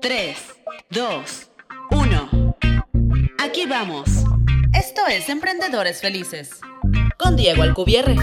3, 2, 1. Aquí vamos. Esto es Emprendedores Felices. Con Diego Alcubierre.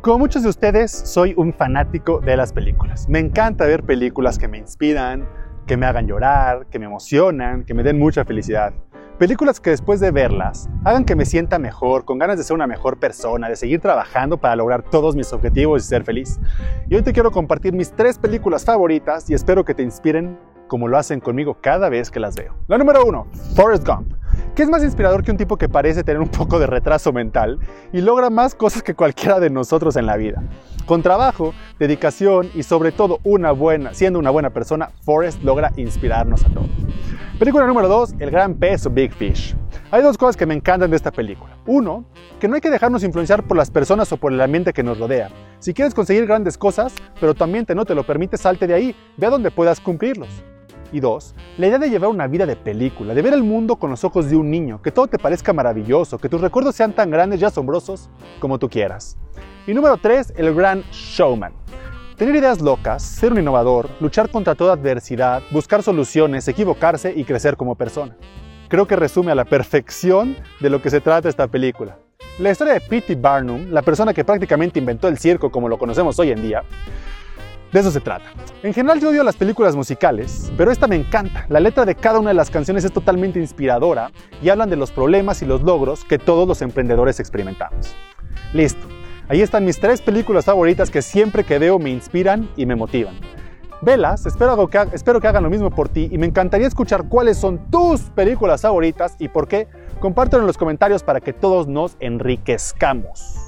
Como muchos de ustedes, soy un fanático de las películas. Me encanta ver películas que me inspiran, que me hagan llorar, que me emocionan, que me den mucha felicidad. Películas que después de verlas hagan que me sienta mejor, con ganas de ser una mejor persona, de seguir trabajando para lograr todos mis objetivos y ser feliz. Y hoy te quiero compartir mis tres películas favoritas y espero que te inspiren como lo hacen conmigo cada vez que las veo. La número uno, Forrest Gump. ¿Qué es más inspirador que un tipo que parece tener un poco de retraso mental y logra más cosas que cualquiera de nosotros en la vida? Con trabajo, dedicación y sobre todo una buena, siendo una buena persona, Forrest logra inspirarnos a todos. Película número 2, El gran peso Big Fish. Hay dos cosas que me encantan de esta película. Uno, que no hay que dejarnos influenciar por las personas o por el ambiente que nos rodea. Si quieres conseguir grandes cosas, pero tu ambiente no te lo permite, salte de ahí, ve a donde puedas cumplirlos. Y dos, la idea de llevar una vida de película, de ver el mundo con los ojos de un niño, que todo te parezca maravilloso, que tus recuerdos sean tan grandes y asombrosos como tú quieras. Y número tres, el gran showman. Tener ideas locas, ser un innovador, luchar contra toda adversidad, buscar soluciones, equivocarse y crecer como persona. Creo que resume a la perfección de lo que se trata esta película. La historia de P.T. Barnum, la persona que prácticamente inventó el circo como lo conocemos hoy en día, de eso se trata. En general yo odio las películas musicales, pero esta me encanta. La letra de cada una de las canciones es totalmente inspiradora y hablan de los problemas y los logros que todos los emprendedores experimentamos. Listo. Ahí están mis tres películas favoritas que siempre que veo me inspiran y me motivan. Velas, espero que, espero que hagan lo mismo por ti y me encantaría escuchar cuáles son tus películas favoritas y por qué. Compártelo en los comentarios para que todos nos enriquezcamos.